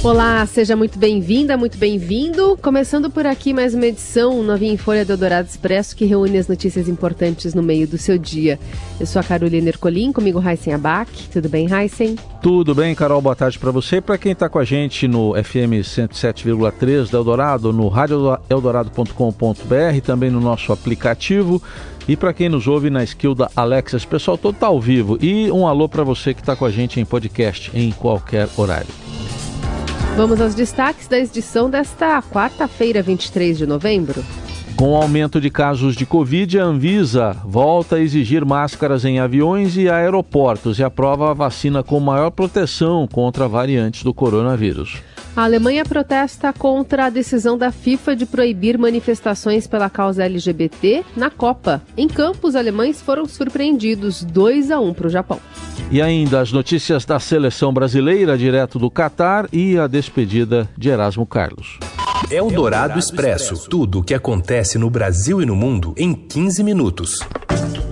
Olá, seja muito bem-vinda, muito bem-vindo. Começando por aqui mais uma edição novinha em Folha do Eldorado Expresso que reúne as notícias importantes no meio do seu dia. Eu sou a Carolina Ercolim, comigo Raíssen Abac. Tudo bem, Raíssen? Tudo bem, Carol. Boa tarde para você e para quem está com a gente no FM 107,3 da Eldorado, no radioeldorado.com.br, também no nosso aplicativo. E para quem nos ouve na skill da Alexas, pessoal todo tá ao vivo. E um alô para você que está com a gente em podcast em qualquer horário. Vamos aos destaques da edição desta quarta-feira, 23 de novembro. Com o aumento de casos de Covid, a Anvisa volta a exigir máscaras em aviões e aeroportos e aprova a vacina com maior proteção contra variantes do coronavírus. A Alemanha protesta contra a decisão da FIFA de proibir manifestações pela causa LGBT na Copa. Em campo, os alemães foram surpreendidos 2 a 1 para o Japão. E ainda as notícias da seleção brasileira direto do Catar e a despedida de Erasmo Carlos. É o Dourado Expresso. Tudo o que acontece no Brasil e no mundo em 15 minutos.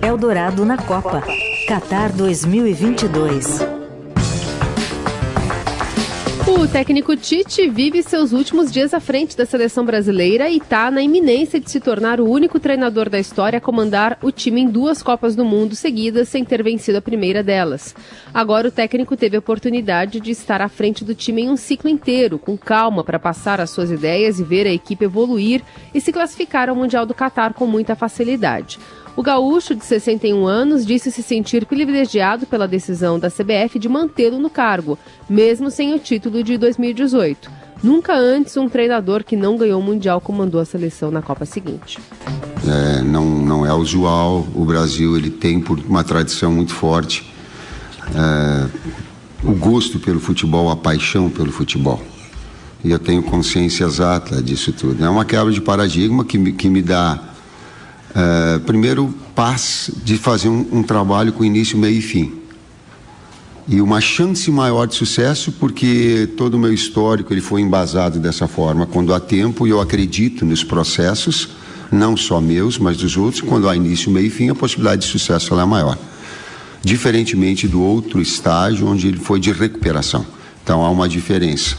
Eldorado na Copa. Qatar 2022. O técnico Tite vive seus últimos dias à frente da seleção brasileira e está na iminência de se tornar o único treinador da história a comandar o time em duas Copas do Mundo seguidas sem ter vencido a primeira delas. Agora o técnico teve a oportunidade de estar à frente do time em um ciclo inteiro, com calma para passar as suas ideias e ver a equipe evoluir e se classificar ao Mundial do Catar com muita facilidade. O gaúcho, de 61 anos, disse se sentir privilegiado pela decisão da CBF de mantê-lo no cargo, mesmo sem o título de 2018. Nunca antes um treinador que não ganhou o Mundial comandou a seleção na Copa seguinte. É, não, não é usual. O Brasil ele tem por uma tradição muito forte é, o gosto pelo futebol, a paixão pelo futebol. E eu tenho consciência exata disso tudo. É uma quebra de paradigma que me, que me dá Uh, primeiro, paz de fazer um, um, trabalho com início, meio e fim. E uma chance maior de sucesso, porque todo o meu histórico ele foi embasado dessa forma. Quando há tempo, eu acredito nos processos, não só meus, mas dos outros. Quando há início, meio e fim, a possibilidade de sucesso é maior. Diferentemente do outro estágio, onde ele foi de recuperação. Então há uma diferença.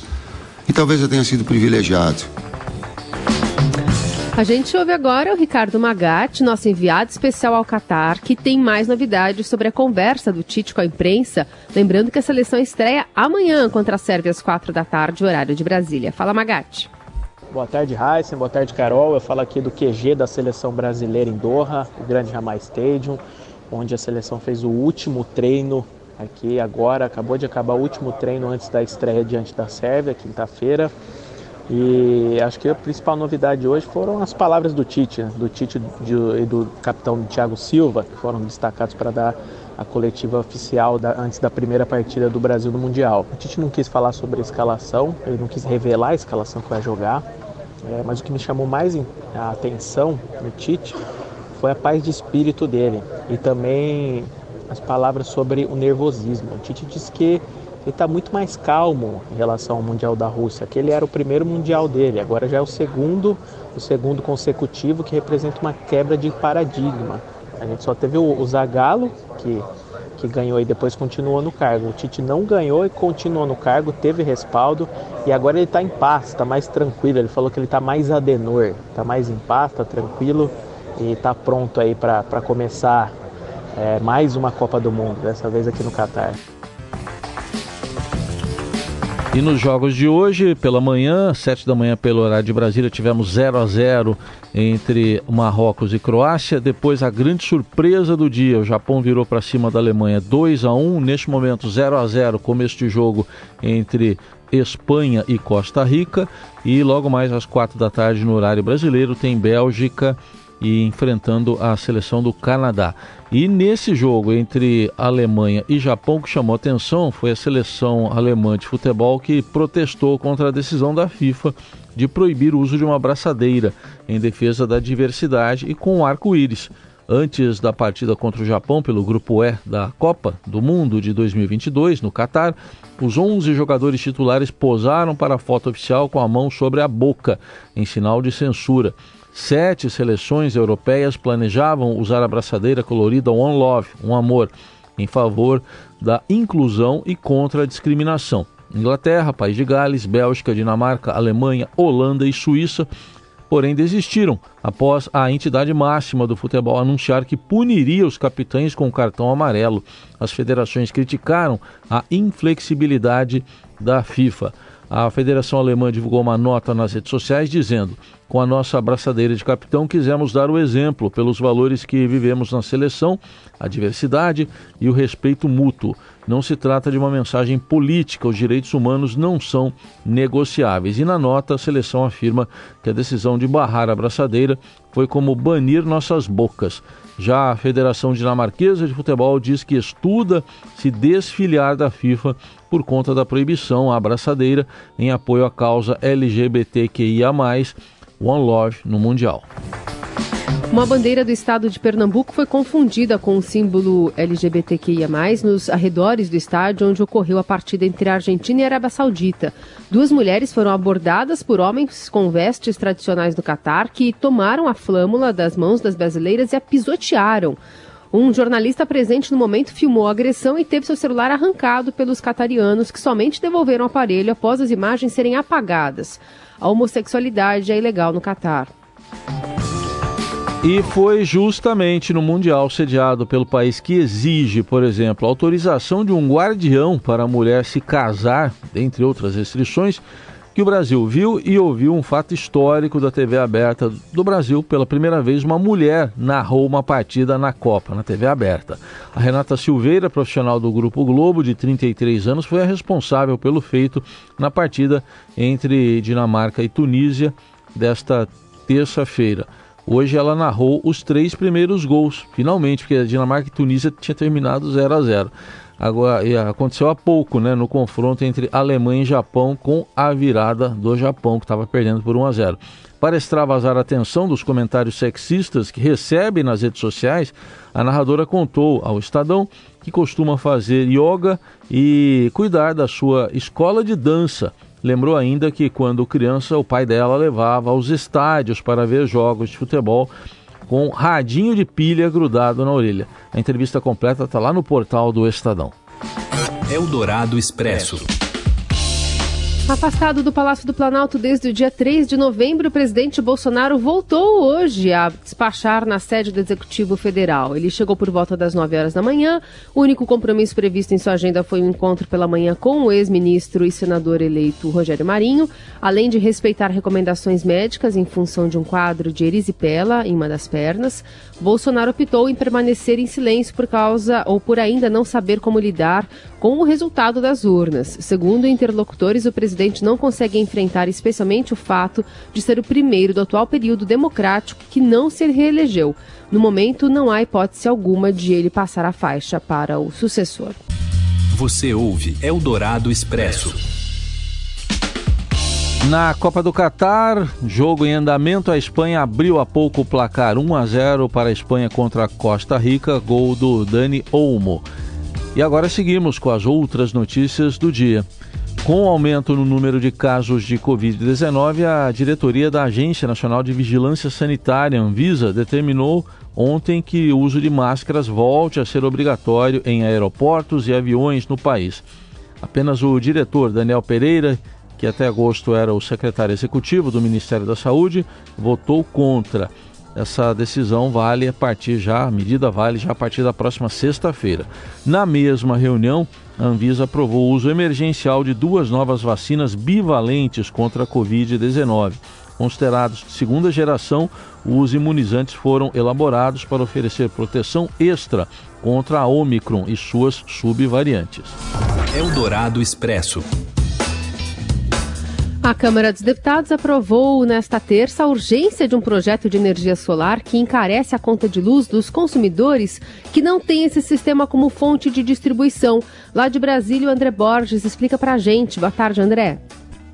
E talvez eu tenha sido privilegiado a gente ouve agora o Ricardo Magatti, nosso enviado especial ao Catar, que tem mais novidades sobre a conversa do Tite com a imprensa. Lembrando que a seleção estreia amanhã contra a Sérvia às quatro da tarde, horário de Brasília. Fala, Magatti. Boa tarde, Heisen. Boa tarde, Carol. Eu falo aqui do QG da seleção brasileira em Doha, o Grande Ramai Stadium, onde a seleção fez o último treino aqui agora. Acabou de acabar o último treino antes da estreia diante da Sérvia, quinta-feira. E acho que a principal novidade hoje foram as palavras do Tite, né? do Tite e do capitão Thiago Silva, que foram destacados para dar a coletiva oficial da, antes da primeira partida do Brasil no Mundial. O Tite não quis falar sobre a escalação, ele não quis revelar a escalação que vai jogar, é, mas o que me chamou mais a atenção no Tite foi a paz de espírito dele e também as palavras sobre o nervosismo. O Tite disse que ele está muito mais calmo em relação ao Mundial da Rússia. Aquele era o primeiro Mundial dele, agora já é o segundo, o segundo consecutivo que representa uma quebra de paradigma. A gente só teve o, Zagallo, que, que ganhou e depois continuou no cargo. O Tite não ganhou e continuou no cargo, teve respaldo e agora ele está em paz, está mais tranquilo. Ele falou que ele está mais adenor, está mais em paz, está tranquilo e está pronto aí para começar é, mais uma Copa do Mundo, dessa vez aqui no Catar. E nos jogos de hoje, pela manhã, 7 da manhã pelo horário de Brasília, tivemos 0 a 0 entre Marrocos e Croácia. Depois a grande surpresa do dia, o Japão virou para cima da Alemanha 2 a 1. Neste momento 0 a 0, começo de jogo entre Espanha e Costa Rica. E logo mais às 4 da tarde no horário brasileiro tem Bélgica e enfrentando a seleção do Canadá. E nesse jogo entre Alemanha e Japão, que chamou atenção foi a seleção alemã de futebol que protestou contra a decisão da FIFA de proibir o uso de uma braçadeira em defesa da diversidade e com um arco-íris. Antes da partida contra o Japão pelo Grupo E da Copa do Mundo de 2022 no Catar, os 11 jogadores titulares posaram para a foto oficial com a mão sobre a boca, em sinal de censura. Sete seleções europeias planejavam usar a braçadeira colorida One Love, um amor, em favor da inclusão e contra a discriminação. Inglaterra, País de Gales, Bélgica, Dinamarca, Alemanha, Holanda e Suíça porém desistiram após a entidade máxima do futebol anunciar que puniria os capitães com cartão amarelo. As federações criticaram a inflexibilidade da FIFA. A Federação Alemã divulgou uma nota nas redes sociais dizendo: com a nossa abraçadeira de capitão, quisemos dar o exemplo pelos valores que vivemos na seleção, a diversidade e o respeito mútuo. Não se trata de uma mensagem política, os direitos humanos não são negociáveis. E na nota, a seleção afirma que a decisão de barrar a abraçadeira foi como banir nossas bocas. Já a Federação Dinamarquesa de Futebol diz que estuda se desfiliar da FIFA por conta da proibição à abraçadeira em apoio à causa LGBTQIA, One Love no Mundial. Uma bandeira do estado de Pernambuco foi confundida com o símbolo LGBTQIA, nos arredores do estádio onde ocorreu a partida entre a Argentina e a Arábia Saudita. Duas mulheres foram abordadas por homens com vestes tradicionais do Catar que tomaram a flâmula das mãos das brasileiras e a pisotearam. Um jornalista presente no momento filmou a agressão e teve seu celular arrancado pelos catarianos, que somente devolveram o aparelho após as imagens serem apagadas. A homossexualidade é ilegal no Catar. E foi justamente no Mundial sediado pelo país que exige, por exemplo, autorização de um guardião para a mulher se casar, dentre outras restrições, que o Brasil viu e ouviu um fato histórico da TV aberta do Brasil. Pela primeira vez, uma mulher narrou uma partida na Copa, na TV aberta. A Renata Silveira, profissional do Grupo Globo, de 33 anos, foi a responsável pelo feito na partida entre Dinamarca e Tunísia desta terça-feira. Hoje ela narrou os três primeiros gols, finalmente, porque a Dinamarca e Tunísia tinha terminado 0 a 0. Agora, aconteceu há pouco, né, no confronto entre Alemanha e Japão, com a virada do Japão, que estava perdendo por 1 a 0. Para extravasar a atenção dos comentários sexistas que recebe nas redes sociais, a narradora contou ao Estadão que costuma fazer yoga e cuidar da sua escola de dança Lembrou ainda que quando criança o pai dela levava aos estádios para ver jogos de futebol com radinho de pilha grudado na orelha. A entrevista completa está lá no portal do Estadão. Eldorado Expresso. Afastado do Palácio do Planalto desde o dia 3 de novembro, o presidente Bolsonaro voltou hoje a despachar na sede do Executivo Federal. Ele chegou por volta das 9 horas da manhã. O único compromisso previsto em sua agenda foi um encontro pela manhã com o ex-ministro e senador eleito Rogério Marinho, além de respeitar recomendações médicas em função de um quadro de erisipela em uma das pernas. Bolsonaro optou em permanecer em silêncio por causa ou por ainda não saber como lidar com o resultado das urnas. Segundo interlocutores, o presidente não consegue enfrentar especialmente o fato de ser o primeiro do atual período democrático que não se reelegeu. No momento, não há hipótese alguma de ele passar a faixa para o sucessor. Você ouve Eldorado Expresso. Na Copa do Catar, jogo em andamento, a Espanha abriu há pouco o placar 1 a 0 para a Espanha contra a Costa Rica, gol do Dani Olmo. E agora seguimos com as outras notícias do dia. Com o aumento no número de casos de Covid-19, a diretoria da Agência Nacional de Vigilância Sanitária, Anvisa, determinou ontem que o uso de máscaras volte a ser obrigatório em aeroportos e aviões no país. Apenas o diretor Daniel Pereira que até agosto era o secretário executivo do Ministério da Saúde, votou contra. Essa decisão vale a partir já, a medida vale já a partir da próxima sexta-feira. Na mesma reunião, a Anvisa aprovou o uso emergencial de duas novas vacinas bivalentes contra a Covid-19. Considerados de segunda geração, os imunizantes foram elaborados para oferecer proteção extra contra a Omicron e suas subvariantes. Eldorado Expresso. A Câmara dos Deputados aprovou nesta terça a urgência de um projeto de energia solar que encarece a conta de luz dos consumidores que não têm esse sistema como fonte de distribuição. Lá de Brasília, o André Borges explica para a gente. Boa tarde, André.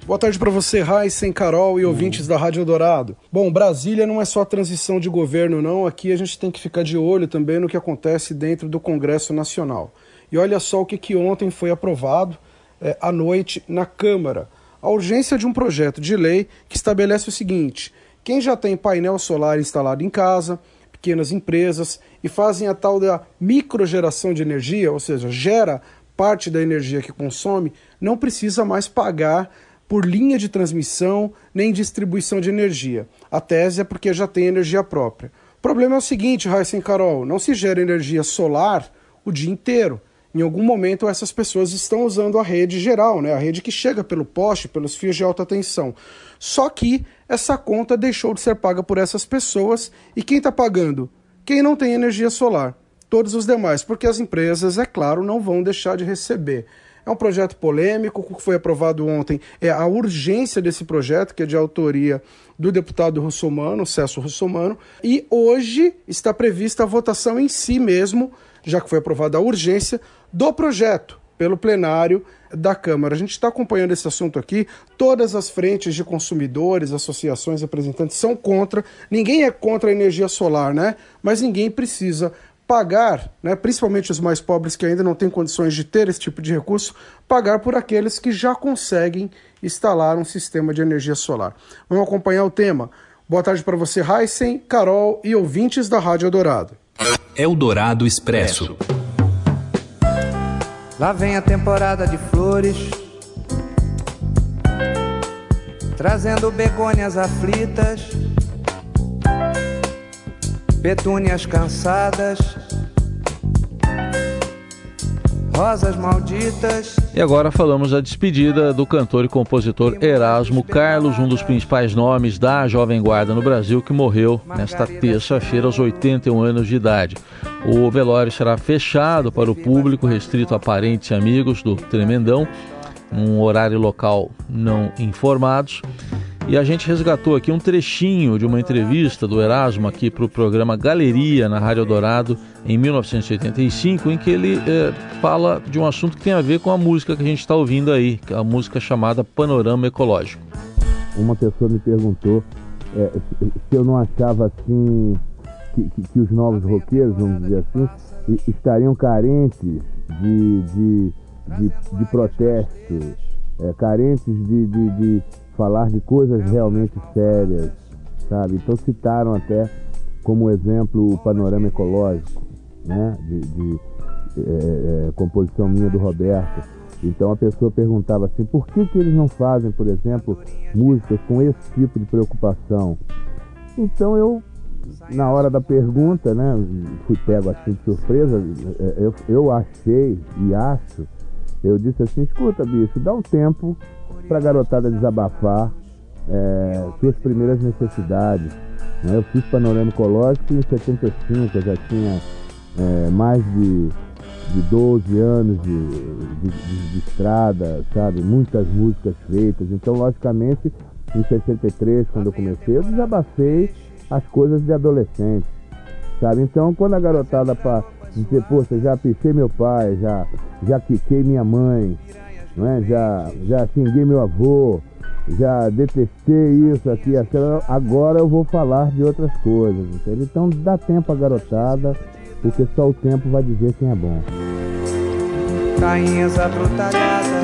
Boa tarde para você, Raíssen, Carol e ouvintes da Rádio Dourado. Bom, Brasília não é só transição de governo, não. Aqui a gente tem que ficar de olho também no que acontece dentro do Congresso Nacional. E olha só o que, que ontem foi aprovado é, à noite na Câmara a urgência de um projeto de lei que estabelece o seguinte: Quem já tem painel solar instalado em casa, pequenas empresas e fazem a tal da microgeração de energia, ou seja, gera parte da energia que consome, não precisa mais pagar por linha de transmissão nem distribuição de energia. A tese é porque já tem energia própria. O problema é o seguinte, Raíssa e Carol, não se gera energia solar o dia inteiro. Em algum momento essas pessoas estão usando a rede geral, né? a rede que chega pelo poste, pelos fios de alta tensão. Só que essa conta deixou de ser paga por essas pessoas e quem está pagando? Quem não tem energia solar. Todos os demais, porque as empresas, é claro, não vão deixar de receber. É um projeto polêmico, que foi aprovado ontem é a urgência desse projeto, que é de autoria do deputado russomano, Celso Russomano, e hoje está prevista a votação em si mesmo, já que foi aprovada a urgência, do projeto pelo plenário da Câmara. A gente está acompanhando esse assunto aqui. Todas as frentes de consumidores, associações, representantes são contra. Ninguém é contra a energia solar, né? Mas ninguém precisa pagar, né, principalmente os mais pobres que ainda não têm condições de ter esse tipo de recurso, pagar por aqueles que já conseguem instalar um sistema de energia solar. Vamos acompanhar o tema. Boa tarde para você, Heisen, Carol e ouvintes da Rádio Eldorado. Eldorado Expresso. Lá vem a temporada de flores, trazendo begônias aflitas petúnias cansadas, rosas malditas. E agora falamos da despedida do cantor e compositor Erasmo Carlos, um dos principais nomes da Jovem Guarda no Brasil, que morreu nesta terça-feira aos 81 anos de idade. O velório será fechado para o público, restrito a parentes e amigos do Tremendão, num horário local não informados. E a gente resgatou aqui um trechinho de uma entrevista do Erasmo aqui para o programa Galeria na Rádio Dourado em 1985, em que ele é, fala de um assunto que tem a ver com a música que a gente está ouvindo aí, é a música chamada Panorama Ecológico. Uma pessoa me perguntou é, se eu não achava assim que, que, que, os novos roqueiros, vamos dizer assim, estariam carentes de, de, de, de protesto, é, carentes de, de, de falar de coisas realmente sérias, sabe? Então citaram até como exemplo o panorama ecológico, né? De, de é, é, composição minha do Roberto. Então a pessoa perguntava assim, por que, que eles não fazem, por exemplo, músicas com esse tipo de preocupação? Então eu, na hora da pergunta, né, fui pego assim de surpresa, é, eu, eu achei e acho, eu disse assim, escuta bicho, dá um tempo para a garotada desabafar é, suas primeiras necessidades. Né? Eu fiz panorama ecológico em 75, eu já tinha é, mais de, de 12 anos de, de, de, de estrada, sabe? Muitas músicas feitas. Então, logicamente, em 63, quando eu comecei, eu desabafei as coisas de adolescente, sabe? Então, quando a garotada para dizer, poxa, já pichei meu pai, já, já quiquei minha mãe, né? já, já xinguei meu avô, já detestei isso aqui, aquilo. agora eu vou falar de outras coisas. Entende? Então dá tempo à garotada, porque só o tempo vai dizer quem é bom.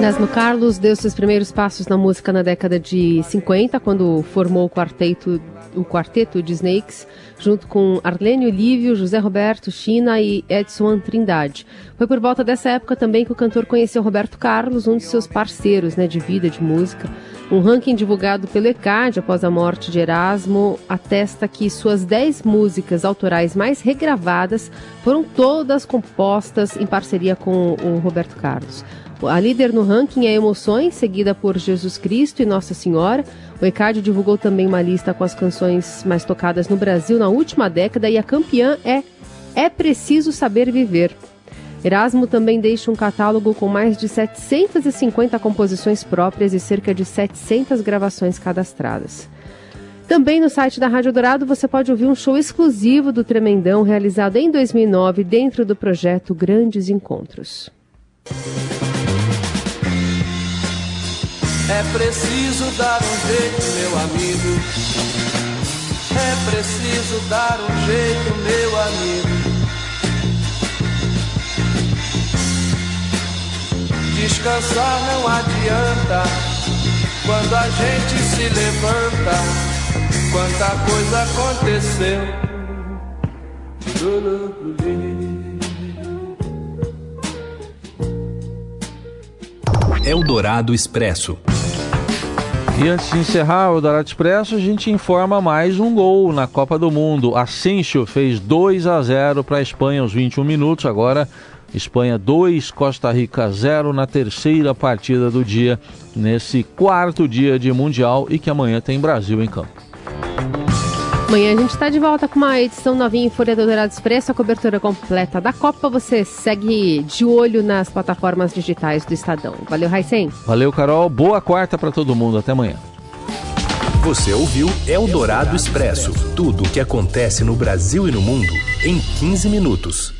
Nesmo Carlos deu seus primeiros passos na música na década de 50, quando formou o quarteto, o quarteto de Snakes junto com Arlênio Lívio, José Roberto, China e Edson Trindade. Foi por volta dessa época também que o cantor conheceu Roberto Carlos, um de seus parceiros né, de vida, de música. Um ranking divulgado pelo ECAD após a morte de Erasmo atesta que suas 10 músicas autorais mais regravadas foram todas compostas em parceria com o Roberto Carlos. A líder no ranking é Emoções, seguida por Jesus Cristo e Nossa Senhora. O ECAD divulgou também uma lista com as canções mais tocadas no Brasil na última década e a campeã é É Preciso Saber Viver. Erasmo também deixa um catálogo com mais de 750 composições próprias e cerca de 700 gravações cadastradas. Também no site da Rádio Dourado você pode ouvir um show exclusivo do Tremendão realizado em 2009 dentro do projeto Grandes Encontros. É preciso dar um jeito, meu amigo. É preciso dar um jeito, meu amigo. Descansar não adianta quando a gente se levanta. quanta coisa aconteceu. Eldorado Expresso. E antes de encerrar o Dourado Expresso, a gente informa mais um gol na Copa do Mundo. Asensio fez 2 a 0 para a Espanha aos 21 minutos. Agora, Espanha 2, Costa Rica 0 na terceira partida do dia, nesse quarto dia de Mundial e que amanhã tem Brasil em campo. Amanhã a gente está de volta com uma edição novinha em Folha do Dourado Expresso, a cobertura completa da Copa. Você segue de olho nas plataformas digitais do Estadão. Valeu, Raicen. Valeu, Carol. Boa quarta para todo mundo. Até amanhã. Você ouviu Eldorado Expresso tudo o que acontece no Brasil e no mundo em 15 minutos.